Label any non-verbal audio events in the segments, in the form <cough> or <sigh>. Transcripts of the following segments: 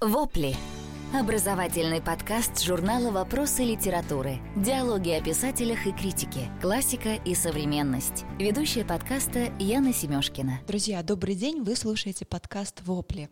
Вопли. Образовательный подкаст журнала «Вопросы литературы». Диалоги о писателях и критике. Классика и современность. Ведущая подкаста Яна Семёшкина. Друзья, добрый день. Вы слушаете подкаст «Вопли».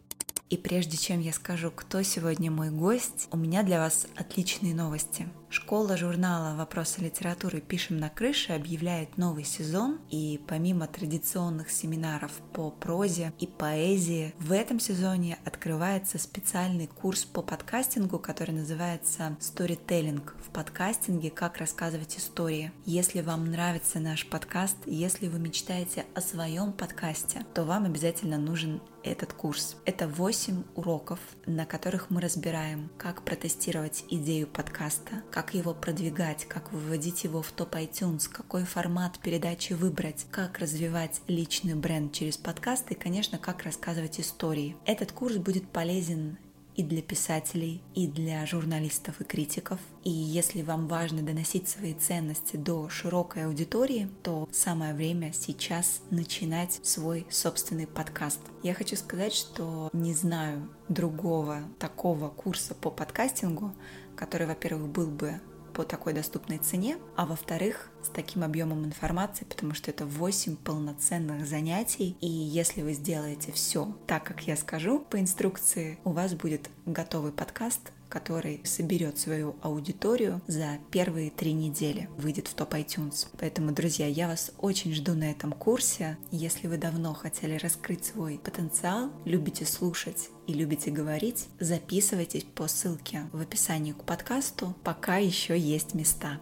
И прежде чем я скажу, кто сегодня мой гость, у меня для вас отличные новости. Школа журнала «Вопросы литературы. Пишем на крыше» объявляет новый сезон, и помимо традиционных семинаров по прозе и поэзии, в этом сезоне открывается специальный курс по подкастингу, который называется «Storytelling» в подкастинге «Как рассказывать истории». Если вам нравится наш подкаст, если вы мечтаете о своем подкасте, то вам обязательно нужен этот курс. Это 8 уроков, на которых мы разбираем, как протестировать идею подкаста, как его продвигать, как выводить его в топ iTunes, какой формат передачи выбрать, как развивать личный бренд через подкасты и, конечно, как рассказывать истории. Этот курс будет полезен и для писателей, и для журналистов и критиков. И если вам важно доносить свои ценности до широкой аудитории, то самое время сейчас начинать свой собственный подкаст. Я хочу сказать, что не знаю другого такого курса по подкастингу, который, во-первых, был бы по такой доступной цене, а во-вторых, с таким объемом информации, потому что это 8 полноценных занятий, и если вы сделаете все так, как я скажу по инструкции, у вас будет готовый подкаст, который соберет свою аудиторию за первые три недели, выйдет в топ iTunes. Поэтому, друзья, я вас очень жду на этом курсе. Если вы давно хотели раскрыть свой потенциал, любите слушать и любите говорить, записывайтесь по ссылке в описании к подкасту, пока еще есть места.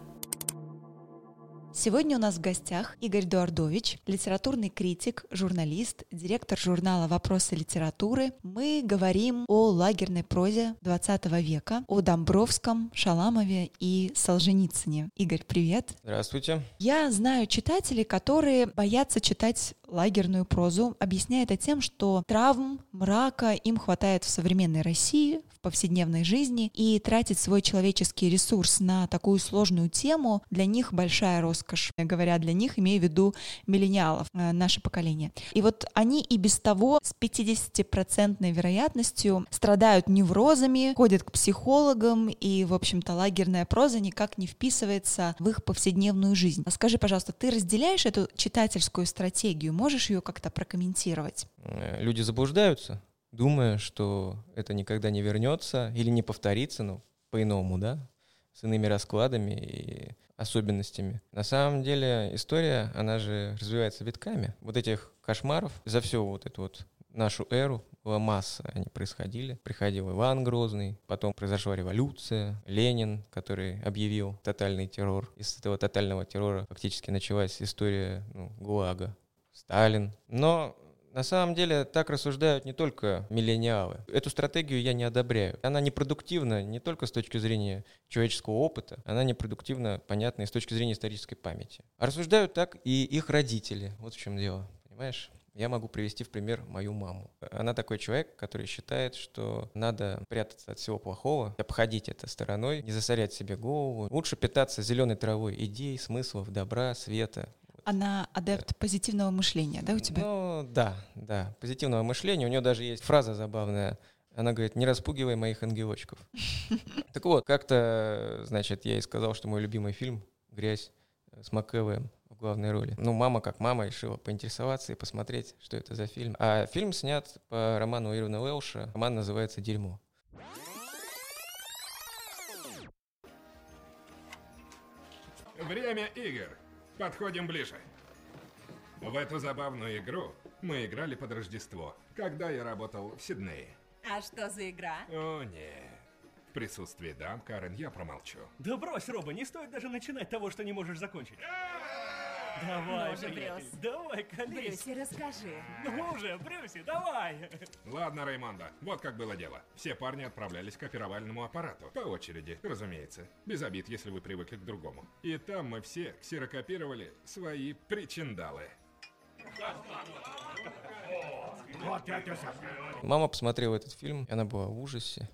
Сегодня у нас в гостях Игорь Дуардович, литературный критик, журналист, директор журнала «Вопросы литературы». Мы говорим о лагерной прозе 20 века, о Домбровском, Шаламове и Солженицыне. Игорь, привет. Здравствуйте. Я знаю читателей, которые боятся читать лагерную прозу, объясняя это тем, что травм, мрака им хватает в современной России, повседневной жизни, и тратить свой человеческий ресурс на такую сложную тему для них большая роскошь. Говоря для них, имею в виду миллениалов, э, наше поколение. И вот они и без того с 50% вероятностью страдают неврозами, ходят к психологам, и, в общем-то, лагерная проза никак не вписывается в их повседневную жизнь. А скажи, пожалуйста, ты разделяешь эту читательскую стратегию? Можешь ее как-то прокомментировать? Э, люди заблуждаются, думая, что это никогда не вернется или не повторится, ну, по-иному, да, с иными раскладами и особенностями. На самом деле история, она же развивается витками. Вот этих кошмаров за всю вот эту вот нашу эру была масса, они происходили. Приходил Иван Грозный, потом произошла революция, Ленин, который объявил тотальный террор. Из этого тотального террора фактически началась история ну, ГУЛАГа, Сталин. Но на самом деле так рассуждают не только миллениалы. Эту стратегию я не одобряю. Она непродуктивна не только с точки зрения человеческого опыта, она непродуктивна, понятно, и с точки зрения исторической памяти. А рассуждают так и их родители. Вот в чем дело, понимаешь? Я могу привести в пример мою маму. Она такой человек, который считает, что надо прятаться от всего плохого, обходить это стороной, не засорять себе голову. Лучше питаться зеленой травой идей, смыслов, добра, света. Она адепт позитивного мышления, да, у тебя? Ну, да, да, позитивного мышления. У нее даже есть фраза забавная. Она говорит, не распугивай моих ангелочков. <laughs> Так вот, как-то, значит, я ей сказал, что мой любимый фильм «Грязь» с МакЭвэем в главной роли. Ну, мама как мама решила поинтересоваться и посмотреть, что это за фильм. А фильм снят по роману Ирвина Уэлша. Роман называется «Дерьмо». Время игр. Подходим ближе. В эту забавную игру мы играли под Рождество, когда я работал в Сиднее. А что за игра? О, нет. В присутствии дам, Карен, я промолчу. Да брось, Роба, не стоит даже начинать того, что не можешь закончить. Давай, Ну же, приятель, Брюс. давай, колись. Брюси, расскажи. Ну уже, Брюси, давай. Ладно, Раймонда, вот как было дело. Все парни отправлялись к опировальному аппарату. По очереди, разумеется. Без обид, если вы привыкли к другому. И там мы все ксерокопировали свои причиндалы. Мама посмотрела этот фильм, и она была в ужасе.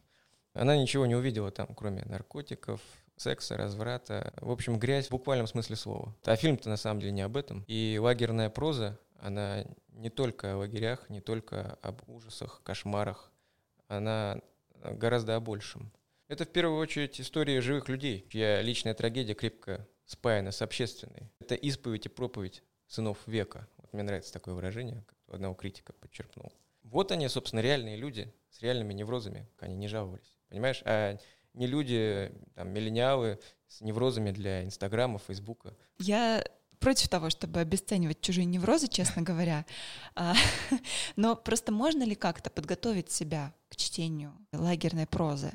Она ничего не увидела там, кроме наркотиков, секса, разврата. В общем, грязь в буквальном смысле слова. А фильм-то на самом деле не об этом. И лагерная проза, она не только о лагерях, не только об ужасах, кошмарах. Она гораздо о большем. Это в первую очередь история живых людей, чья личная трагедия крепко спаяна с общественной. Это исповедь и проповедь сынов века. Вот мне нравится такое выражение, как одного критика подчеркнул. Вот они, собственно, реальные люди с реальными неврозами, они не жаловались. Понимаешь? А не люди, там, миллениалы с неврозами для Инстаграма, Фейсбука. Я против того, чтобы обесценивать чужие неврозы, честно говоря. А, <laughs> но просто можно ли как-то подготовить себя к чтению лагерной прозы?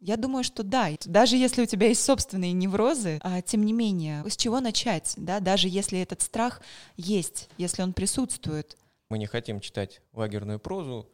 Я думаю, что да. Даже если у тебя есть собственные неврозы, а, тем не менее, с чего начать, да, даже если этот страх есть, если он присутствует. Мы не хотим читать лагерную прозу,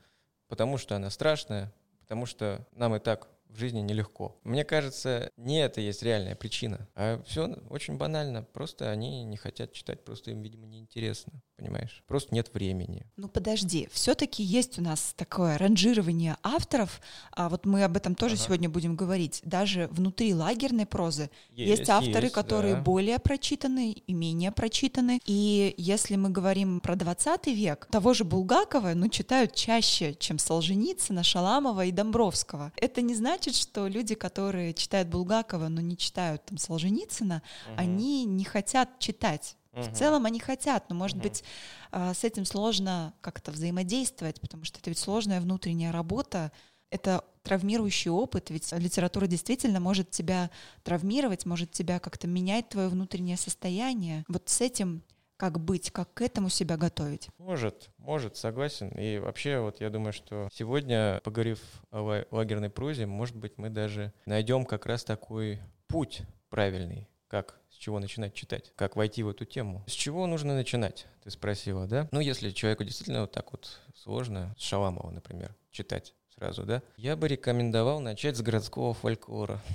потому что она страшная, потому что нам и так в жизни нелегко. Мне кажется, не это есть реальная причина, а все очень банально. Просто они не хотят читать, просто им, видимо, неинтересно, понимаешь? Просто нет времени. Ну подожди, все-таки есть у нас такое ранжирование авторов, а вот мы об этом тоже ага. сегодня будем говорить. Даже внутри лагерной прозы есть, есть авторы, есть, которые да. более прочитаны и менее прочитаны. И если мы говорим про 20 век, того же Булгакова, ну, читают чаще, чем Солженицына, Шаламова и Домбровского. Это не значит, значит, что люди, которые читают Булгакова, но не читают там Солженицына, угу. они не хотят читать. Угу. В целом они хотят, но, может угу. быть, а, с этим сложно как-то взаимодействовать, потому что это ведь сложная внутренняя работа, это травмирующий опыт, ведь литература действительно может тебя травмировать, может тебя как-то менять твое внутреннее состояние. Вот с этим как быть, как к этому себя готовить? Может, может, согласен. И вообще, вот я думаю, что сегодня, поговорив о лагерной прозе, может быть, мы даже найдем как раз такой путь правильный, как с чего начинать читать, как войти в эту тему. С чего нужно начинать, ты спросила, да? Ну, если человеку действительно вот так вот сложно, с Шаламова, например, читать сразу, да? Я бы рекомендовал начать с городского фольклора. <laughs>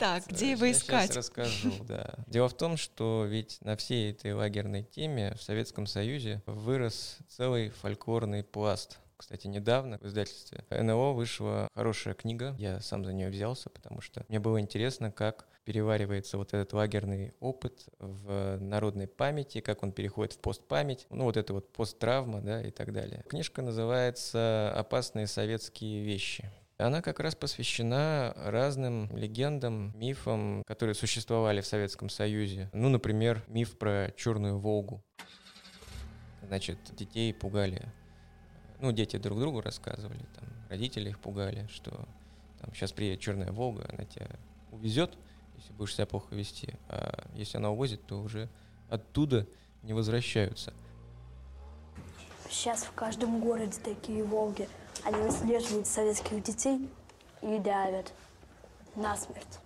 Так, где его искать? Сейчас расскажу, <laughs> да. Дело в том, что ведь на всей этой лагерной теме в Советском Союзе вырос целый фольклорный пласт. Кстати, недавно в издательстве НЛО вышла хорошая книга. Я сам за нее взялся, потому что мне было интересно, как переваривается вот этот лагерный опыт в народной памяти, как он переходит в постпамять, ну вот это вот посттравма, да, и так далее. Книжка называется «Опасные советские вещи». Она как раз посвящена разным легендам, мифам, которые существовали в Советском Союзе. Ну, например, миф про Черную Волгу. Значит, детей пугали. Ну, дети друг другу рассказывали, там, родители их пугали, что там сейчас приедет Черная Волга, она тебя увезет, если будешь себя плохо вести. А если она увозит, то уже оттуда не возвращаются. Сейчас в каждом городе такие Волги – они выслеживают советских детей и давят насмерть.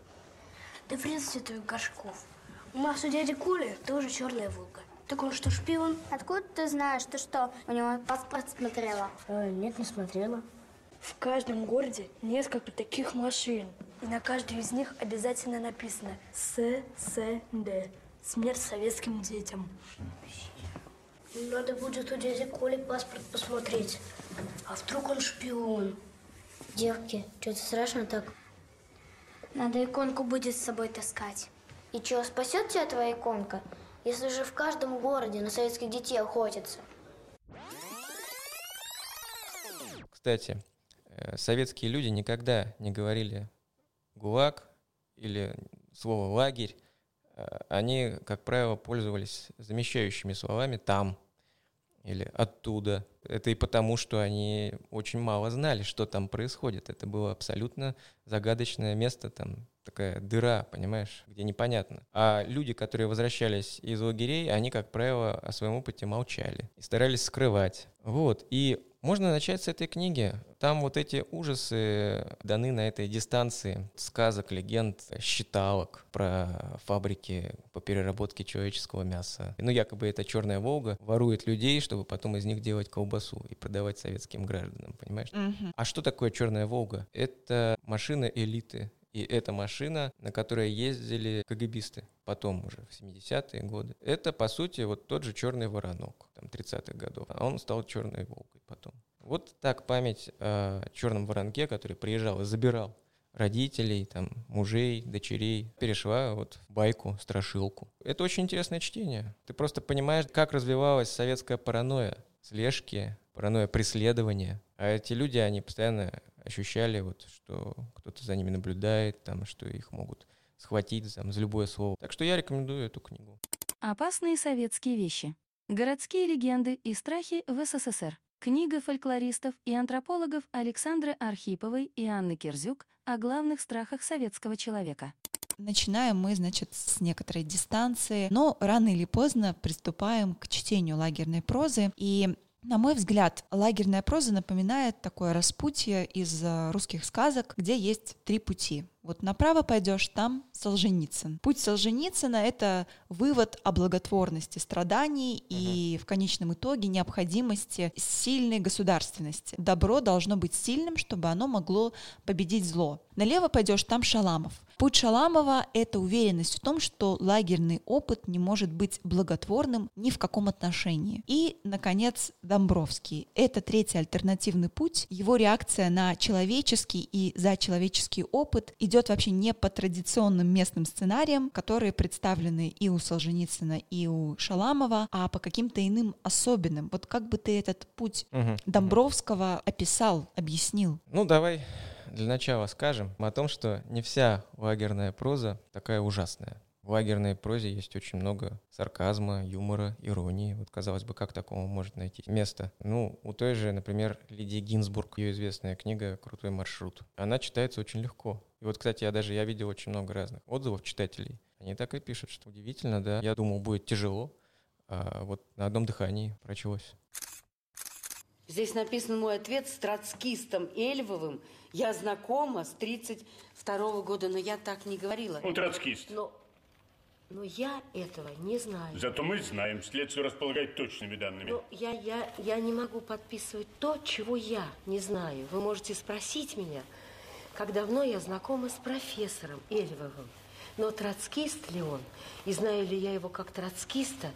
Да в принципе, твой Горшков. У нас у дяди Коли тоже черная Волга. Так он что, шпион? Откуда ты знаешь? Ты что, у него паспорт смотрела? Э, нет, не смотрела. В каждом городе несколько таких машин. И на каждой из них обязательно написано ССД. Смерть советским детям. Надо будет у дяди Коли паспорт посмотреть. А вдруг он шпион? Девки, что-то страшно так. Надо иконку будет с собой таскать. И что, спасет тебя твоя иконка, если же в каждом городе на советских детей охотятся? Кстати, э, советские люди никогда не говорили «гулаг» или слово «лагерь». Э, они, как правило, пользовались замещающими словами «там», или оттуда. Это и потому, что они очень мало знали, что там происходит. Это было абсолютно загадочное место, там такая дыра, понимаешь, где непонятно. А люди, которые возвращались из лагерей, они, как правило, о своем опыте молчали и старались скрывать. Вот. И можно начать с этой книги. Там вот эти ужасы даны на этой дистанции сказок, легенд, считалок про фабрики по переработке человеческого мяса. Ну, якобы это черная Волга ворует людей, чтобы потом из них делать колбасу и продавать советским гражданам, понимаешь? Mm-hmm. А что такое черная Волга? Это машина элиты, и это машина, на которой ездили КГБисты потом уже, в 70-е годы. Это, по сути, вот тот же черный воронок, там, 30-х годов. А он стал черной волкой потом. Вот так память о черном воронке, который приезжал и забирал родителей, там, мужей, дочерей, перешла вот в байку, страшилку. Это очень интересное чтение. Ты просто понимаешь, как развивалась советская паранойя, слежки, паранойя преследования. А эти люди, они постоянно ощущали, вот, что кто-то за ними наблюдает, там, что их могут схватить там, за любое слово. Так что я рекомендую эту книгу. Опасные советские вещи. Городские легенды и страхи в СССР. Книга фольклористов и антропологов Александры Архиповой и Анны Кирзюк о главных страхах советского человека. Начинаем мы, значит, с некоторой дистанции, но рано или поздно приступаем к чтению лагерной прозы. И на мой взгляд, лагерная проза напоминает такое распутье из э, русских сказок, где есть три пути. Вот направо пойдешь, там Солженицын. Путь Солженицына — это вывод о благотворности страданий и в конечном итоге необходимости сильной государственности. Добро должно быть сильным, чтобы оно могло победить зло. Налево пойдешь, там Шаламов. Путь Шаламова — это уверенность в том, что лагерный опыт не может быть благотворным ни в каком отношении. И, наконец, Домбровский. Это третий альтернативный путь. Его реакция на человеческий и зачеловеческий опыт идет вообще не по традиционным местным сценариям, которые представлены и у Солженицына, и у Шаламова, а по каким-то иным особенным. Вот как бы ты этот путь Мгм. Домбровского описал, объяснил? Ну, давай для начала скажем о том, что не вся лагерная проза такая ужасная. В лагерной прозе есть очень много сарказма, юмора, иронии. Вот, казалось бы, как такому может найти место? Ну, у той же, например, Лидии Гинзбург, ее известная книга «Крутой маршрут». Она читается очень легко. И вот, кстати, я даже я видел очень много разных отзывов читателей. Они так и пишут, что удивительно, да. Я думал, будет тяжело, а вот на одном дыхании прочелось. Здесь написан мой ответ с троцкистом Эльвовым. Я знакома с 32 года, но я так не говорила. Он троцкист. Но, но я этого не знаю. Зато мы знаем, следствие располагает точными данными. Но я, я, я не могу подписывать то, чего я не знаю. Вы можете спросить меня, как давно я знакома с профессором Эльвовым. Но троцкист ли он? И знаю ли я его как троцкиста?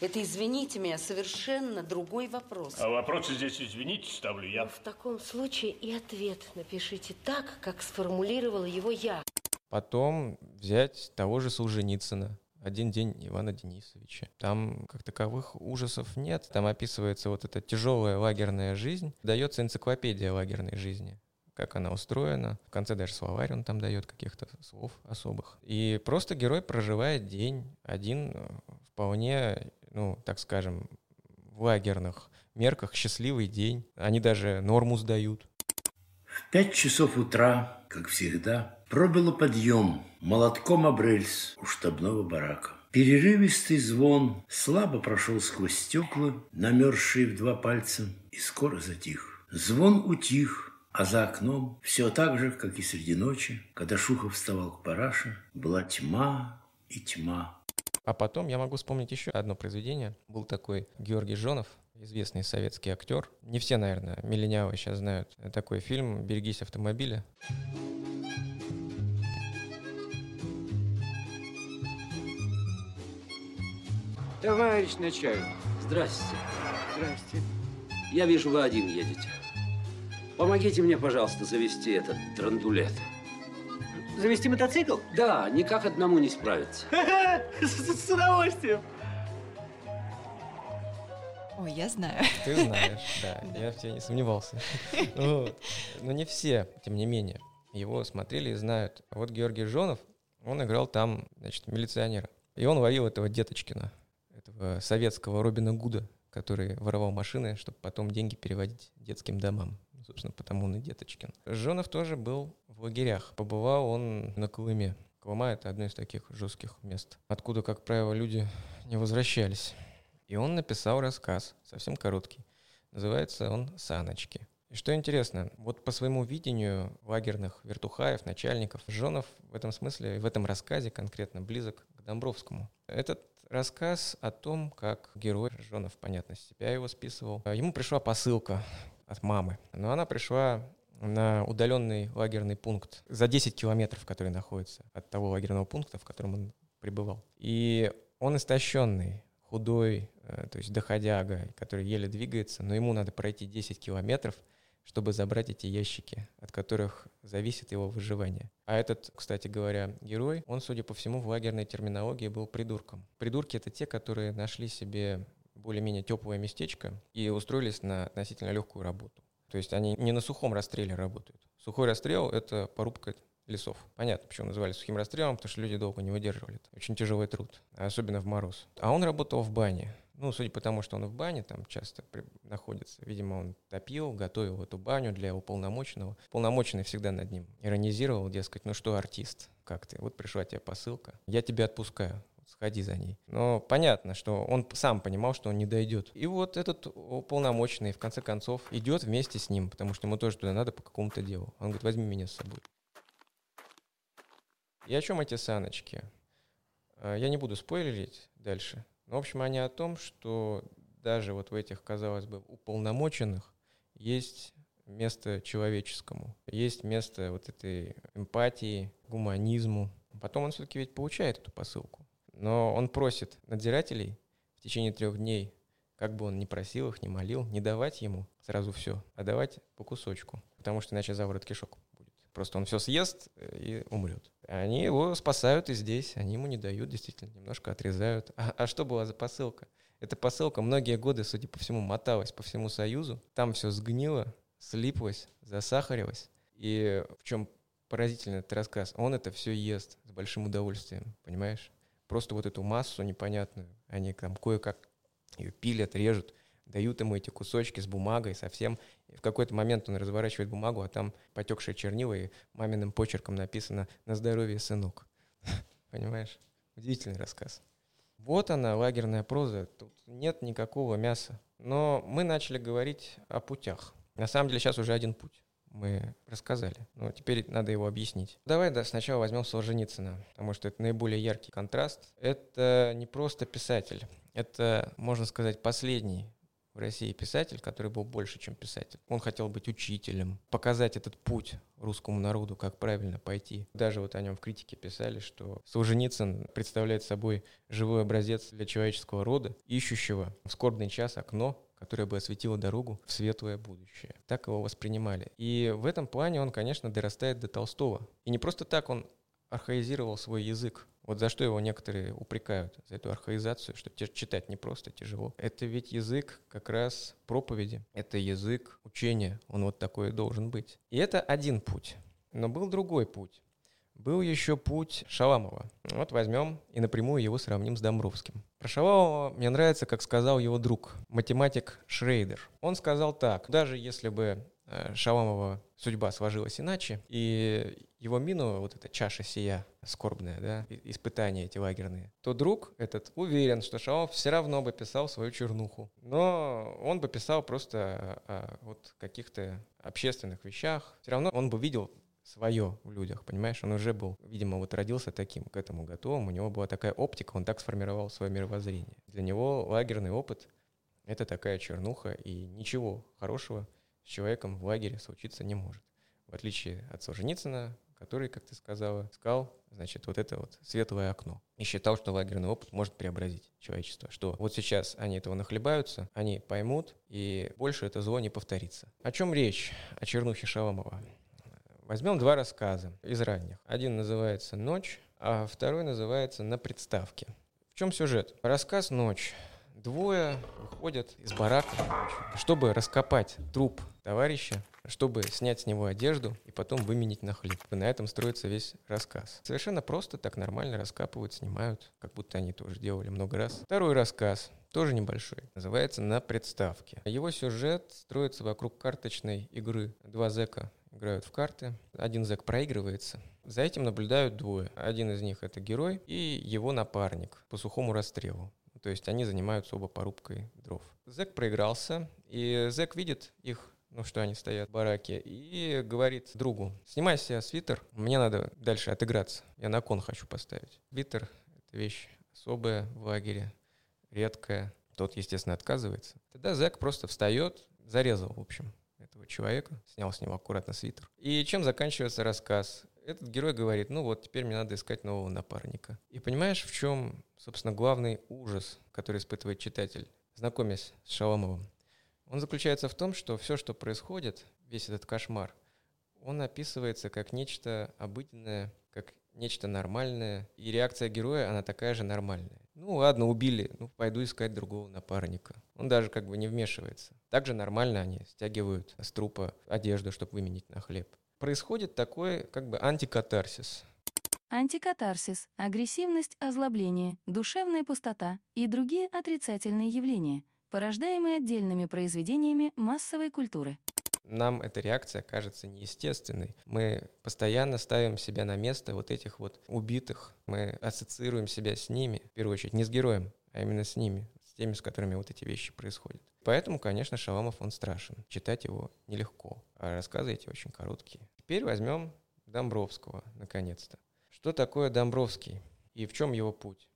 Это, извините меня, совершенно другой вопрос. А вопросы здесь, извините, ставлю я. В таком случае и ответ напишите так, как сформулировала его я. Потом взять того же Солженицына. Один день Ивана Денисовича. Там как таковых ужасов нет. Там описывается вот эта тяжелая лагерная жизнь. Дается энциклопедия лагерной жизни как она устроена. В конце даже словарь он там дает каких-то слов особых. И просто герой проживает день один э, вполне, ну, так скажем, в лагерных мерках счастливый день. Они даже норму сдают. В пять часов утра, как всегда, пробило подъем молотком об рельс у штабного барака. Перерывистый звон слабо прошел сквозь стекла, намерзшие в два пальца, и скоро затих. Звон утих, а за окном все так же, как и среди ночи, когда Шухов вставал к параше, была тьма и тьма. А потом я могу вспомнить еще одно произведение. Был такой Георгий Жонов, известный советский актер. Не все, наверное, миллениалы сейчас знают такой фильм «Берегись автомобиля». Товарищ начальник. Здрасте. Здрасте. Я вижу, вы один едете. Помогите мне, пожалуйста, завести этот драндулет. Завести мотоцикл? Да, никак одному не справиться. <laughs> С удовольствием. Ой, я знаю. Ты знаешь, да, я в тебе не сомневался. Вот. <laughs> Но не все, тем не менее, его смотрели и знают. А вот Георгий Жонов, он играл там, значит, милиционера. И он ловил этого Деточкина, советского Робина Гуда, который воровал машины, чтобы потом деньги переводить детским домам. Собственно, потому он и Деточкин. Жонов тоже был в лагерях. Побывал он на Колыме. Колыма — это одно из таких жестких мест, откуда, как правило, люди не возвращались. И он написал рассказ, совсем короткий. Называется он «Саночки». И что интересно, вот по своему видению лагерных вертухаев, начальников, Жонов в этом смысле, в этом рассказе конкретно близок к Домбровскому. Этот рассказ о том, как герой Жонов, понятно, себя его списывал. Ему пришла посылка от мамы, но она пришла на удаленный лагерный пункт за 10 километров, который находится от того лагерного пункта, в котором он пребывал. И он истощенный, худой, э, то есть доходяга, который еле двигается, но ему надо пройти 10 километров, чтобы забрать эти ящики, от которых зависит его выживание. А этот, кстати говоря, герой, он, судя по всему, в лагерной терминологии был придурком. Придурки — это те, которые нашли себе более-менее теплое местечко и устроились на относительно легкую работу. То есть они не на сухом расстреле работают. Сухой расстрел — это порубка лесов. Понятно, почему называли сухим расстрелом, потому что люди долго не выдерживали. Это очень тяжелый труд, особенно в мороз. А он работал в бане. Ну, судя по тому, что он в бане там часто при... находится, видимо, он топил, готовил эту баню для уполномоченного. Уполномоченный всегда над ним иронизировал, дескать, ну что, артист, как ты? Вот пришла тебе посылка, я тебя отпускаю сходи за ней. Но понятно, что он сам понимал, что он не дойдет. И вот этот уполномоченный, в конце концов, идет вместе с ним, потому что ему тоже туда надо по какому-то делу. Он говорит, возьми меня с собой. И о чем эти саночки? А, я не буду спойлерить дальше. Но, в общем, они о том, что даже вот в этих, казалось бы, уполномоченных есть место человеческому, есть место вот этой эмпатии, гуманизму. Потом он все-таки ведь получает эту посылку. Но он просит надзирателей в течение трех дней, как бы он ни просил их, ни молил, не давать ему сразу все, а давать по кусочку, потому что иначе заворот кишок. Просто он все съест э, и умрет. Они его спасают и здесь, они ему не дают, действительно, немножко отрезают. А, а что была за посылка? Эта посылка многие годы, судя по всему, моталась по всему Союзу. Там все сгнило, слиплось, засахарилось. И в чем поразительный этот рассказ? Он это все ест с большим удовольствием, понимаешь? просто вот эту массу непонятную, они там кое-как ее пилят, режут, дают ему эти кусочки с бумагой совсем. И в какой-то момент он разворачивает бумагу, а там потекшие чернила, и маминым почерком написано «На здоровье, сынок». <laughs> Понимаешь? Удивительный рассказ. Вот она, лагерная проза. Тут нет никакого мяса. Но мы начали говорить о путях. На самом деле сейчас уже один путь мы рассказали. Но теперь надо его объяснить. Давай да, сначала возьмем Солженицына, потому что это наиболее яркий контраст. Это не просто писатель, это, можно сказать, последний России писатель, который был больше, чем писатель. Он хотел быть учителем, показать этот путь русскому народу, как правильно пойти. Даже вот о нем в критике писали, что Солженицын представляет собой живой образец для человеческого рода, ищущего в скорбный час окно которая бы осветила дорогу в светлое будущее. Так его воспринимали. И в этом плане он, конечно, дорастает до Толстого. И не просто так он архаизировал свой язык. Вот за что его некоторые упрекают, за эту архаизацию, что читать не просто тяжело. Это ведь язык как раз проповеди, это язык учения, он вот такой и должен быть. И это один путь. Но был другой путь. Был еще путь Шаламова. Вот возьмем и напрямую его сравним с Домбровским. Про Шаламова мне нравится, как сказал его друг, математик Шрейдер. Он сказал так, даже если бы э, Шаламова судьба сложилась иначе, и его мину, вот эта чаша сия скорбная, да, испытания эти лагерные, то друг этот уверен, что Шаламов все равно бы писал свою чернуху. Но он бы писал просто о, о вот каких-то общественных вещах. Все равно он бы видел свое в людях, понимаешь? Он уже был, видимо, вот родился таким, к этому готовым, у него была такая оптика, он так сформировал свое мировоззрение. Для него лагерный опыт — это такая чернуха, и ничего хорошего с человеком в лагере случиться не может. В отличие от Солженицына, который, как ты сказала, искал, значит, вот это вот светлое окно. И считал, что лагерный опыт может преобразить человечество. Что вот сейчас они этого нахлебаются, они поймут, и больше это зло не повторится. О чем речь? О чернухе Шаламова. Возьмем два рассказа из ранних. Один называется «Ночь», а второй называется «На представке». В чем сюжет? Рассказ «Ночь». Двое выходят из барака, чтобы раскопать труп товарища, чтобы снять с него одежду и потом выменить на хлеб. И на этом строится весь рассказ. Совершенно просто, так нормально раскапывают, снимают, как будто они тоже делали много раз. Второй рассказ, тоже небольшой, называется «На представке». Его сюжет строится вокруг карточной игры. Два зэка играют в карты. Один зэк проигрывается. За этим наблюдают двое. Один из них это герой и его напарник по сухому расстрелу. То есть они занимаются оба порубкой дров. Зэк проигрался, и зэк видит их, ну что они стоят в бараке, и говорит другу, снимай себе свитер, мне надо дальше отыграться, я на кон хочу поставить. Свитер — это вещь особая в лагере, редкая. Тот, естественно, отказывается. Тогда зэк просто встает, зарезал, в общем, этого человека, снял с него аккуратно свитер. И чем заканчивается рассказ? Этот герой говорит, ну вот, теперь мне надо искать нового напарника. И понимаешь, в чем, собственно, главный ужас, который испытывает читатель, знакомясь с Шаламовым? Он заключается в том, что все, что происходит, весь этот кошмар, он описывается как нечто обыденное, как нечто нормальное, и реакция героя, она такая же нормальная. Ну ладно, убили, ну пойду искать другого напарника. Он даже как бы не вмешивается. Также нормально они стягивают с трупа одежду, чтобы выменить на хлеб. Происходит такой как бы антикатарсис. Антикатарсис, агрессивность, озлобление, душевная пустота и другие отрицательные явления, порождаемые отдельными произведениями массовой культуры. Нам эта реакция кажется неестественной. Мы постоянно ставим себя на место вот этих вот убитых. Мы ассоциируем себя с ними, в первую очередь, не с героем, а именно с ними, теми, с которыми вот эти вещи происходят. Поэтому, конечно, Шаламов, он страшен. Читать его нелегко, а рассказы эти очень короткие. Теперь возьмем Домбровского, наконец-то. Что такое Домбровский и в чем его путь?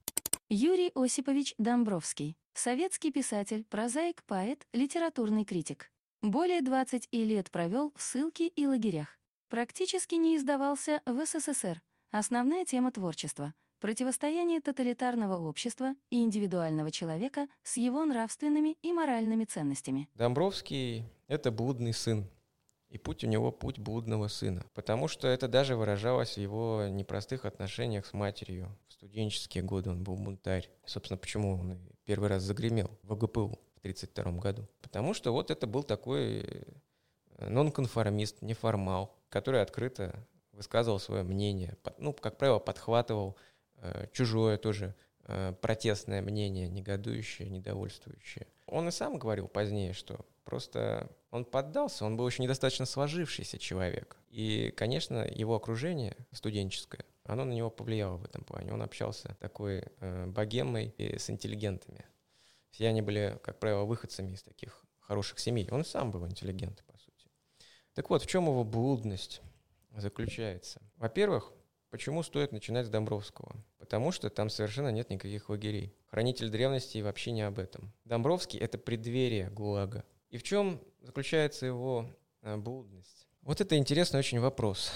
Юрий Осипович Домбровский. Советский писатель, прозаик, поэт, литературный критик. Более 20 лет провел в ссылке и лагерях. Практически не издавался в СССР. Основная тема творчества — противостояние тоталитарного общества и индивидуального человека с его нравственными и моральными ценностями. Домбровский — это блудный сын. И путь у него путь блудного сына. Потому что это даже выражалось в его непростых отношениях с матерью. В студенческие годы он был бунтарь. Собственно, почему он первый раз загремел в ОГПУ в 1932 году. Потому что вот это был такой э, нонконформист, неформал, который открыто высказывал свое мнение. Ну, как правило, подхватывал чужое тоже э, протестное мнение, негодующее, недовольствующее. Он и сам говорил позднее, что Просто он поддался, он был еще недостаточно сложившийся человек. И, конечно, его окружение студенческое, оно на него повлияло в этом плане. Он общался такой э, богемой и с интеллигентами. Все они были, как правило, выходцами из таких хороших семей. Он сам был интеллигент, по сути. Так вот, в чем его блудность заключается? Во-первых, почему стоит начинать с Домбровского? Потому что там совершенно нет никаких лагерей. Хранитель древности вообще не об этом. Домбровский — это преддверие ГУЛАГа. И в чем заключается его э, блудность? Вот это интересный очень вопрос,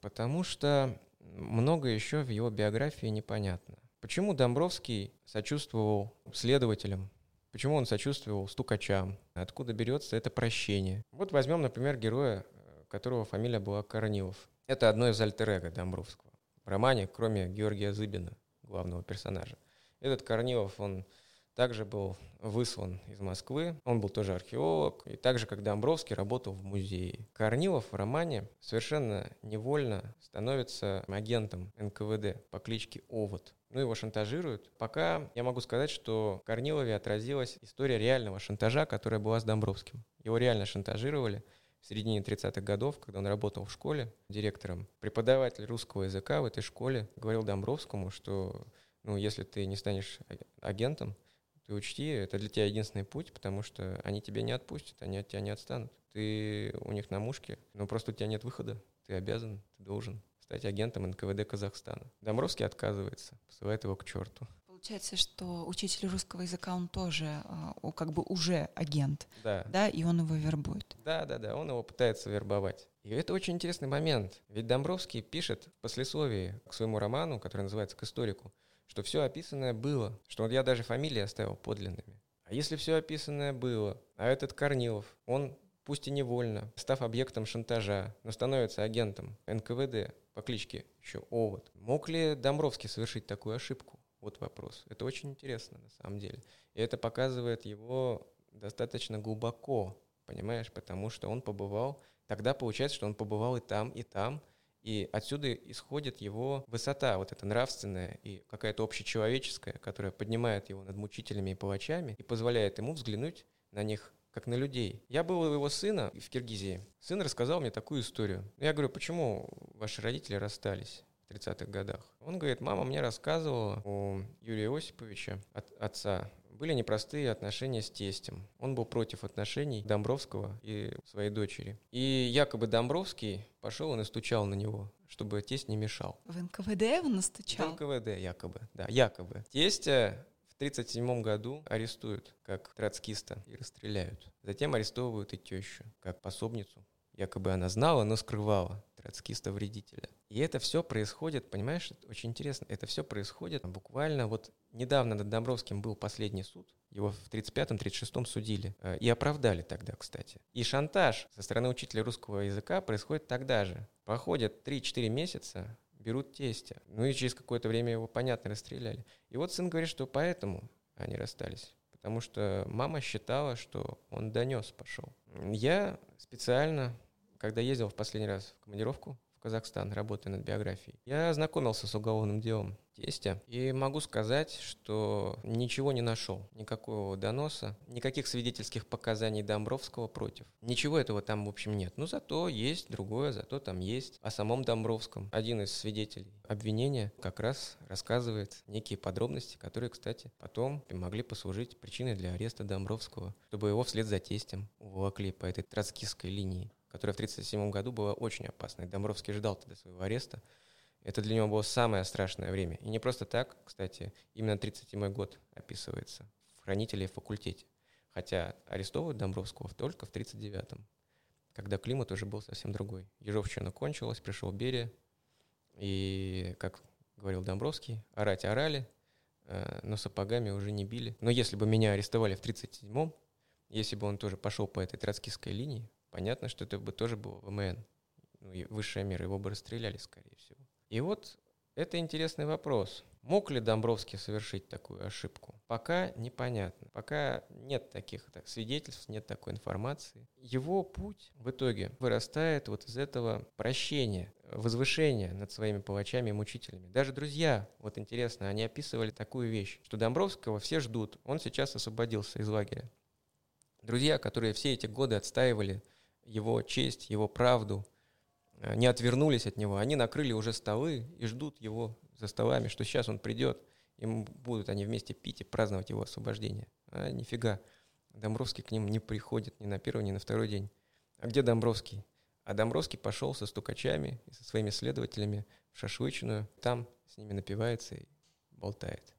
потому что много еще в его биографии непонятно. Почему Домбровский сочувствовал следователям? Почему он сочувствовал стукачам? Откуда берется это прощение? Вот возьмем, например, героя, э, которого фамилия была Корнилов. Это одно из альтер Домбровского. В романе, кроме Георгия Зыбина, главного персонажа. Этот Корнилов, он также был выслан из Москвы. Он был тоже археолог, и также, как Домбровский, работал в музее. Корнилов в романе совершенно невольно становится агентом НКВД по кличке Овод. Ну, его шантажируют. Пока я могу сказать, что в Корнилове отразилась история реального шантажа, которая была с Домбровским. Его реально шантажировали в середине 30-х годов, когда он работал в школе директором. Преподаватель русского языка в этой школе говорил Домбровскому, что ну, если ты не станешь агентом, ты учти, это для тебя единственный путь, потому что они тебя не отпустят, они от тебя не отстанут. Ты у них на мушке, но просто у тебя нет выхода. Ты обязан, ты должен стать агентом НКВД Казахстана. Домровский отказывается, посылает его к черту. Получается, что учитель русского языка, он тоже э, как бы уже агент, да. да, и он его вербует. Да, да, да, он его пытается вербовать. И это очень интересный момент. Ведь Домбровский пишет в послесловии к своему роману, который называется «К историку», что все описанное было, что вот я даже фамилии оставил подлинными. А если все описанное было, а этот Корнилов, он пусть и невольно, став объектом шантажа, но становится агентом НКВД по кличке еще Овод, мог ли Домбровский совершить такую ошибку? Вот вопрос. Это очень интересно на самом деле. И это показывает его достаточно глубоко, понимаешь, потому что он побывал, тогда получается, что он побывал и там, и там, и отсюда исходит его высота, вот эта нравственная и какая-то общечеловеческая, которая поднимает его над мучителями и палачами и позволяет ему взглянуть на них как на людей. Я был у его сына в Киргизии. Сын рассказал мне такую историю. Я говорю, почему ваши родители расстались? В 30-х годах. Он говорит, мама мне рассказывала у Юрия Осиповича, от отца, были непростые отношения с тестем. Он был против отношений Домбровского и своей дочери. И якобы Домбровский пошел и настучал на него, чтобы тесть не мешал. В НКВД он настучал? В НКВД якобы, да, якобы. Тестя в 1937 году арестуют как троцкиста и расстреляют. Затем арестовывают и тещу как пособницу. Якобы она знала, но скрывала троцкиста-вредителя. И это все происходит, понимаешь, это очень интересно, это все происходит буквально вот недавно над Домбровским был последний суд, его в 35-м, 36-м судили. Э, и оправдали тогда, кстати. И шантаж со стороны учителя русского языка происходит тогда же. Проходят 3-4 месяца, берут тестя. Ну и через какое-то время его, понятно, расстреляли. И вот сын говорит, что поэтому они расстались. Потому что мама считала, что он донес пошел. Я специально когда ездил в последний раз в командировку в Казахстан, работая над биографией, я ознакомился с уголовным делом тестя. И могу сказать, что ничего не нашел. Никакого доноса, никаких свидетельских показаний Домбровского против. Ничего этого там, в общем, нет. Но зато есть другое, зато там есть о самом Домбровском. Один из свидетелей обвинения как раз рассказывает некие подробности, которые, кстати, потом могли послужить причиной для ареста Домбровского, чтобы его вслед за тестем уволокли по этой троцкистской линии которая в 1937 году была очень опасной. Домбровский ждал тогда своего ареста, это для него было самое страшное время. И не просто так, кстати, именно 37 год описывается в «Хранителе факультете». Хотя арестовывают Домбровского только в 39-м, когда климат уже был совсем другой. Ежовщина кончилась, пришел Берия, и, как говорил Домбровский, орать орали, э, но сапогами уже не били. Но если бы меня арестовали в 37-м, если бы он тоже пошел по этой троцкистской линии, понятно, что это бы тоже было ВМН. Ну, высшая мера, его бы расстреляли, скорее всего. И вот это интересный вопрос. Мог ли Домбровский совершить такую ошибку? Пока непонятно. Пока нет таких так, свидетельств, нет такой информации. Его путь в итоге вырастает вот из этого прощения, возвышения над своими палачами и мучителями. Даже друзья, вот интересно, они описывали такую вещь, что Домбровского все ждут. Он сейчас освободился из лагеря. Друзья, которые все эти годы отстаивали его честь, его правду, Э, не отвернулись от него, они накрыли уже столы и ждут его за столами, что сейчас он придет, и будут они вместе пить и праздновать его освобождение. А нифига, Домбровский к ним не приходит ни на первый, ни на второй день. А где Домбровский? А Домбровский пошел со стукачами и со своими следователями в шашлычную, там с ними напивается и болтает.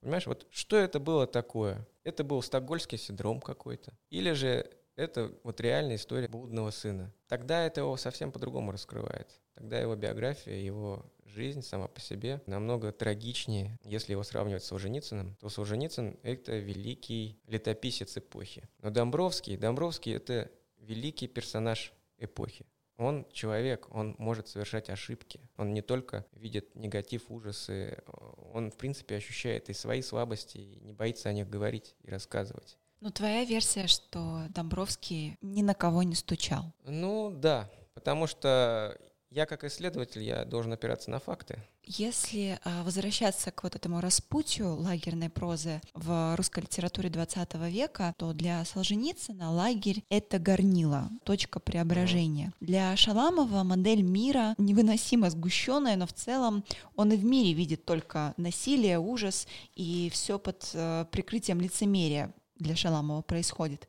Понимаешь, вот что это было такое? Это был стокгольский синдром какой-то? Или же это вот реальная история блудного сына. Тогда это его совсем по-другому раскрывает. Тогда его биография, его жизнь сама по себе намного трагичнее. Если его сравнивать с Солженицыным, то Солженицын — это великий летописец эпохи. Но Домбровский, Домбровский — это великий персонаж эпохи. Он человек, он может совершать ошибки. Он не только видит негатив, ужасы, он, в принципе, ощущает и свои слабости, и не боится о них говорить и рассказывать. Ну, твоя версия, что Домбровский ни на кого не стучал. Ну, да, потому что я как исследователь, я должен опираться на факты. Если а, возвращаться к вот этому распутью лагерной прозы в русской литературе 20 века, то для Солженицына лагерь — это горнило, точка преображения. Для Шаламова модель мира невыносимо сгущенная, но в целом он и в мире видит только насилие, ужас и все под э, прикрытием лицемерия для Шаламова происходит.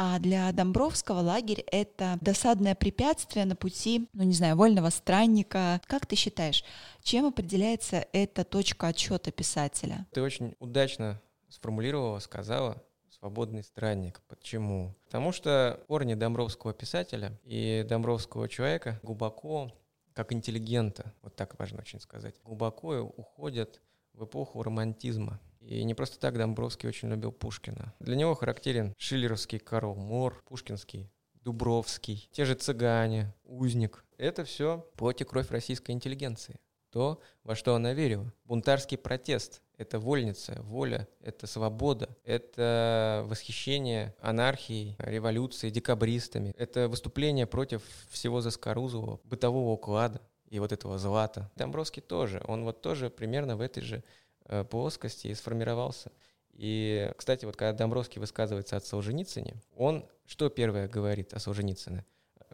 А для Домбровского лагерь — это досадное препятствие на пути, ну не знаю, вольного странника. Как ты считаешь, чем определяется эта точка отчета писателя? Ты очень удачно сформулировала, сказала, свободный странник. Почему? Потому что корни домбровского писателя и домбровского человека глубоко, как интеллигента, вот так важно очень сказать, глубоко уходят в эпоху романтизма. И не просто так Домбровский очень любил Пушкина. Для него характерен шиллеровский Карл Мор, пушкинский Дубровский, те же цыгане, узник. Это все плоть и кровь российской интеллигенции. То, во что она верила. Бунтарский протест — это вольница, воля, это свобода, это восхищение анархией, революцией, декабристами. Это выступление против всего заскорузлого, бытового уклада и вот этого злата. Домбровский тоже, он вот тоже примерно в этой же плоскости и сформировался. И, кстати, вот когда Домбровский высказывается о Солженицыне, он что первое говорит о Солженицыне?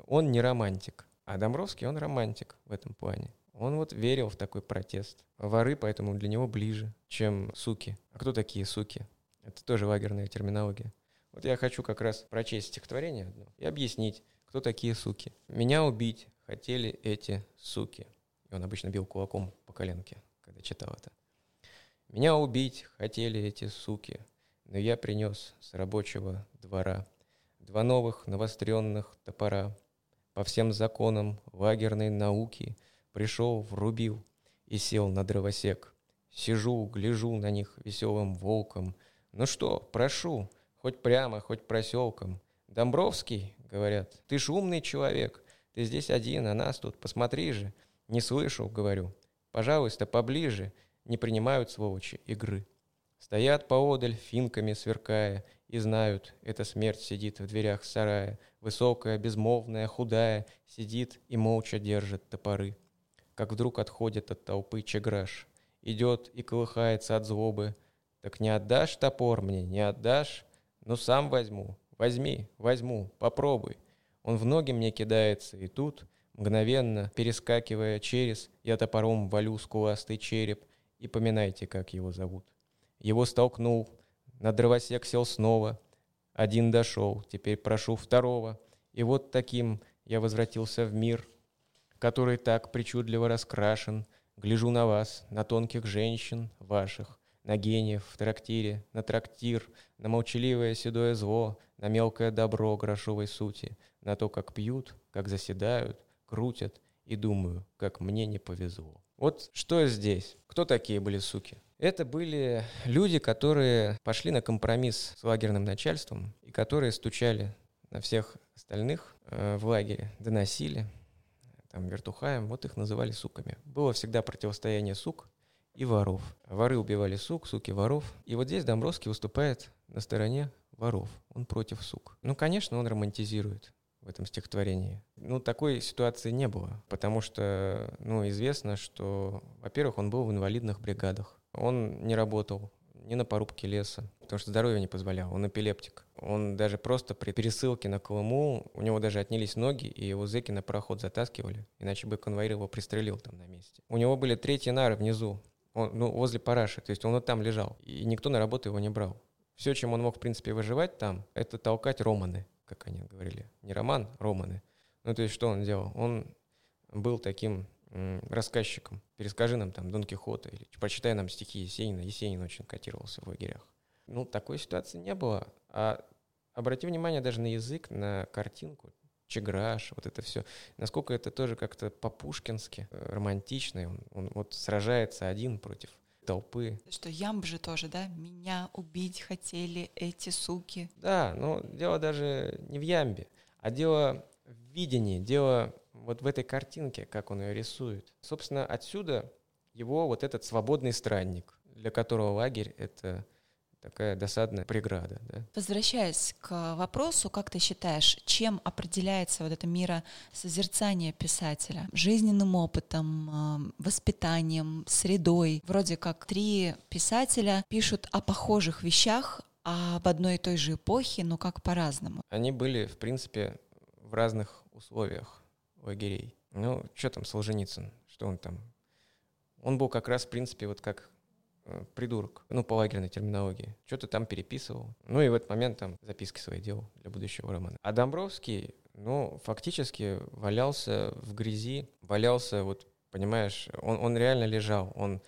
Он не романтик, а Домбровский, он романтик в этом плане. Он вот верил в такой протест. Воры поэтому для него ближе, чем суки. А кто такие суки? Это тоже лагерная терминология. Вот я хочу как раз прочесть стихотворение одно и объяснить, кто такие суки. «Меня убить хотели эти суки». И он обычно бил кулаком по коленке, когда читал это. Меня убить хотели эти суки, но я принес с рабочего двора два новых навостренных топора. По всем законам лагерной науки пришел, врубил и сел на дровосек. Сижу, гляжу на них веселым волком. Ну что, прошу, хоть прямо, хоть проселком. Домбровский, говорят, ты ж умный человек, ты здесь один, а нас тут, посмотри же. Не слышу, говорю. Пожалуйста, поближе, не принимают, сволочи, игры. Стоят поодаль, финками сверкая, и знают, эта смерть сидит в дверях сарая, высокая, безмолвная, худая, сидит и молча держит топоры. Как вдруг отходит от толпы чеграш, идет и колыхается от злобы. Так не отдашь топор мне, не отдашь? Ну сам возьму, возьми, возьму, попробуй. Он в ноги мне кидается, и тут, мгновенно, перескакивая через, я топором валю скуластый череп, и поминайте, как его зовут. Его столкнул, на дровосек сел снова. Один дошел, теперь прошу второго. И вот таким я возвратился в мир, который так причудливо раскрашен. Гляжу на вас, на тонких женщин ваших, на гениев в трактире, на трактир, на молчаливое седое зло, на мелкое добро грошовой сути, на то, как пьют, как заседают, крутят, и думаю, как мне не повезло. Вот что здесь? Кто такие были суки? Это были люди, которые пошли на компромисс с лагерным начальством и которые стучали на всех остальных э, в лагере, доносили, там, вертухаем, вот их называли суками. Было всегда противостояние сук и воров. Воры убивали сук, суки воров. И вот здесь Домбровский выступает на стороне воров. Он против сук. Ну, конечно, он романтизирует в этом стихотворении. Ну, такой ситуации не было, потому что, ну, известно, что, во-первых, он был в инвалидных бригадах. Он не работал ни на порубке леса, потому что здоровье не позволяло, он эпилептик. Он даже просто при пересылке на Колыму, у него даже отнялись ноги, и его зэки на пароход затаскивали, иначе бы конвоир его пристрелил там на месте. У него были третьи нары внизу, он, ну, возле параши, то есть он вот там лежал, и никто на работу его не брал. Все, чем он мог, в принципе, выживать там, это толкать романы, как они говорили. Не роман, романы. Ну, то есть что он делал? Он был таким рассказчиком. Перескажи нам там Дон Кихота или прочитай нам стихи Есенина. Есенин очень котировался в лагерях. Ну, такой ситуации не было. А обрати внимание даже на язык, на картинку. Чеграш, вот это все. Насколько это тоже как-то по-пушкински, э, романтично. Он, он вот сражается один против толпы. Что ямб же тоже, да? Меня убить хотели эти суки. Да, но дело даже не в ямбе, а дело в видении, дело вот в этой картинке, как он ее рисует. Собственно, отсюда его вот этот свободный странник, для которого лагерь — это такая досадная преграда. Да? Возвращаясь к вопросу, как ты считаешь, чем определяется вот это миросозерцание писателя? Жизненным опытом, а, воспитанием, средой? Вроде как три писателя пишут о похожих вещах, а об одной и той же эпохе, но как по-разному. Они были, в принципе, в разных условиях лагерей. Ну, что там Солженицын? Что он там? Он был как раз, в принципе, вот как придурок, ну, по лагерной терминологии. Что-то там переписывал. Ну, и в этот момент там записки свои делал для будущего романа. А Домбровский, ну, фактически валялся в грязи, валялся, вот, понимаешь, он, он реально лежал, он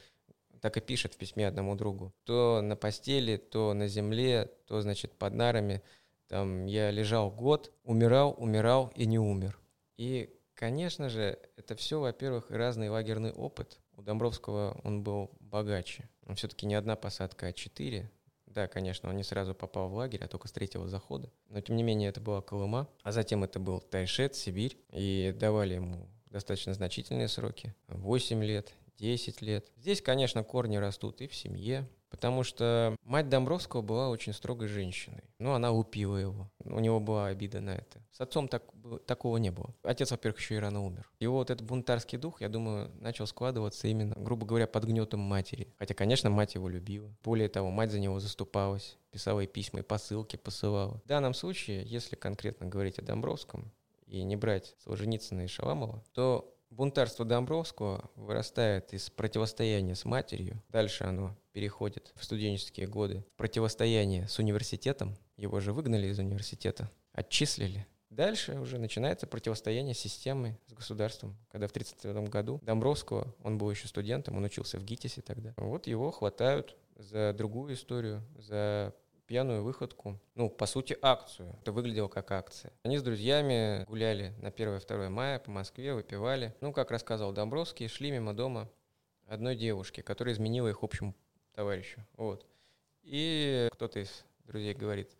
так и пишет в письме одному другу. То на постели, то на земле, то, значит, под нарами. Там я лежал год, умирал, умирал и не умер. И Конечно же, это все, во-первых, разный лагерный опыт. У Домбровского он был богаче. Он все-таки не одна посадка, а четыре. Да, конечно, он не сразу попал в лагерь, а только с третьего захода. Но, тем не менее, это была Колыма. А затем это был Тайшет, Сибирь. И давали ему достаточно значительные сроки. 8 лет, 10 лет. Здесь, конечно, корни растут и в семье, Потому что мать Домбровского была очень строгой женщиной. Ну, она лупила его. У него была обида на это. С отцом так, такого не было. Отец, во-первых, еще и рано умер. Его вот этот бунтарский дух, я думаю, начал складываться именно, грубо говоря, под гнетом матери. Хотя, конечно, мать его любила. Более того, мать за него заступалась, писала и письма, и посылки посылала. В данном случае, если конкретно говорить о Домбровском, и не брать Солженицына и Шаламова, то Бунтарство Домбровского вырастает из противостояния с матерью. Дальше оно переходит в студенческие годы. Противостояние с университетом. Его же выгнали из университета, отчислили. Дальше уже начинается противостояние с системой, с государством. Когда в 1932 году Домбровского, он был еще студентом, он учился в ГИТИСе тогда. Вот его хватают за другую историю, за пьяную выходку, ну, по сути, акцию. Это выглядело как акция. Они с друзьями гуляли на 1-2 мая по Москве, выпивали. Ну, как рассказывал Домбровский, шли мимо дома одной девушки, которая изменила их общему товарищу. Вот. И кто-то из друзей говорит,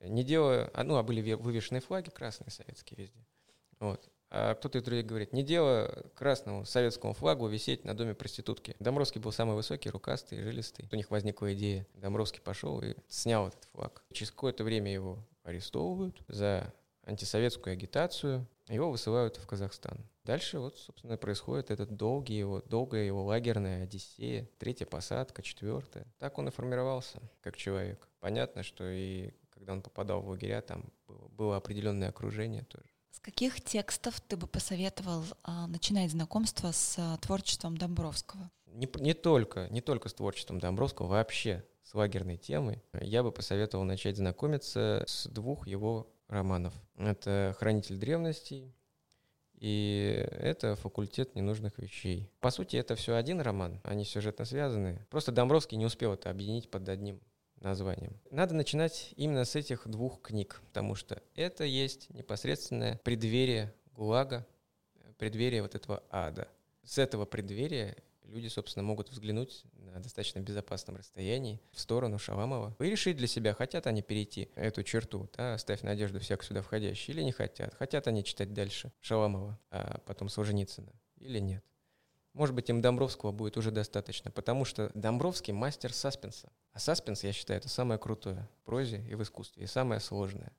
не делая, а, ну, а были вывешены флаги красные советские везде. Вот. А кто-то из друзей говорит, не дело красному советскому флагу висеть на доме проститутки. Домбровский был самый высокий, рукастый, жилистый. У них возникла идея. Домбровский пошел и снял этот флаг. Через какое-то время его арестовывают за антисоветскую агитацию. Его высылают в Казахстан. Дальше вот, собственно, происходит этот долгий его, долгая его лагерная одиссея, третья посадка, четвертая. Так он и формировался как человек. Понятно, что и когда он попадал в лагеря, там было, было определенное окружение тоже. Каких текстов ты бы посоветовал а, начинать знакомство с а, творчеством Домбровского? Не, не только, не только с творчеством Домбровского, вообще с лагерной темой. Я бы посоветовал начать знакомиться с двух его романов. Это «Хранитель древностей» и это «Факультет ненужных вещей». По сути, это все один роман, они сюжетно связаны. Просто Домбровский не успел это объединить под одним названием. Надо начинать именно с этих двух книг, потому что это есть непосредственное преддверие ГУЛАГа, преддверие вот этого ада. С этого преддверия люди, собственно, могут взглянуть на достаточно безопасном расстоянии в сторону Шаламова и решить для себя, хотят они перейти эту черту, да, оставь надежду всяк сюда входящий, или не хотят. Хотят они читать дальше Шаламова, а потом Солженицына, или нет. Может быть, им Домбровского будет уже достаточно, потому что Домбровский мастер саспенса. А саспенс, я считаю, это самое крутое в прозе и в искусстве, и самое сложное.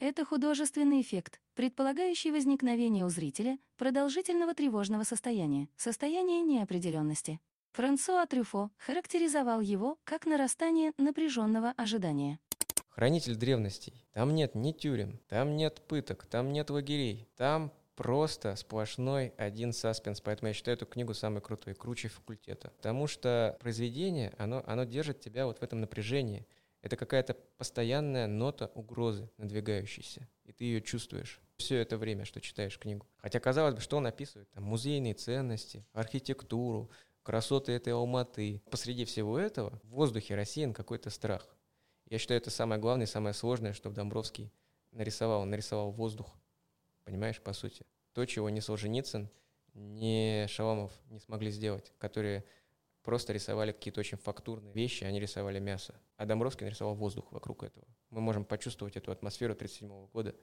Это художественный эффект, предполагающий возникновение у зрителя продолжительного тревожного состояния, состояния неопределенности. Франсуа Трюфо характеризовал его как нарастание напряженного ожидания. Хранитель древностей. Там нет ни тюрем, там нет пыток, там нет лагерей. Там просто сплошной один саспенс, поэтому я считаю эту книгу самой крутой, круче факультета. Потому что произведение, оно, оно держит тебя вот в этом напряжении. Это какая-то постоянная нота угрозы надвигающейся, и ты ее чувствуешь все это время, что читаешь книгу. Хотя, казалось бы, что он описывает? Там музейные ценности, архитектуру, красоты этой Алматы. Посреди всего этого в воздухе рассеян какой-то страх. Я считаю, это самое главное, самое сложное, что Домбровский нарисовал. Он нарисовал воздух, Понимаешь, по сути. То, чего ни Солженицын, ни Шаламов не смогли сделать, которые просто рисовали какие-то очень фактурные вещи, они рисовали мясо. А Домбровский нарисовал воздух вокруг этого. Мы можем почувствовать эту атмосферу 1937 года,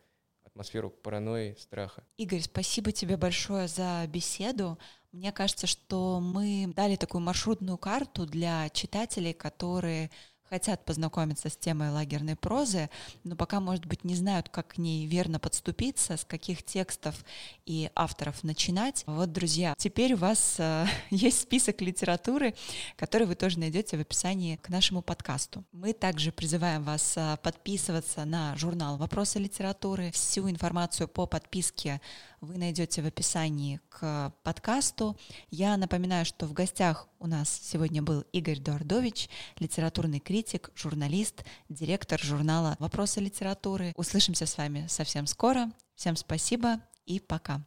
атмосферу паранойи, страха. Игорь, спасибо тебе большое за беседу. Мне кажется, что мы дали такую маршрутную карту для читателей, которые хотят познакомиться с темой лагерной прозы, но пока, может быть, не знают, как к ней верно подступиться, с каких текстов и авторов начинать. Вот, друзья, теперь у вас э, <laughs> есть список литературы, который вы тоже найдете в описании к нашему подкасту. Мы также призываем вас э, подписываться на журнал «Вопросы литературы». Всю информацию по подписке вы найдете в описании к подкасту. Я напоминаю, что в гостях у нас сегодня был Игорь Дуардович, литературный критик, журналист, директор журнала «Вопросы литературы». Услышимся с вами совсем скоро. Всем спасибо и пока.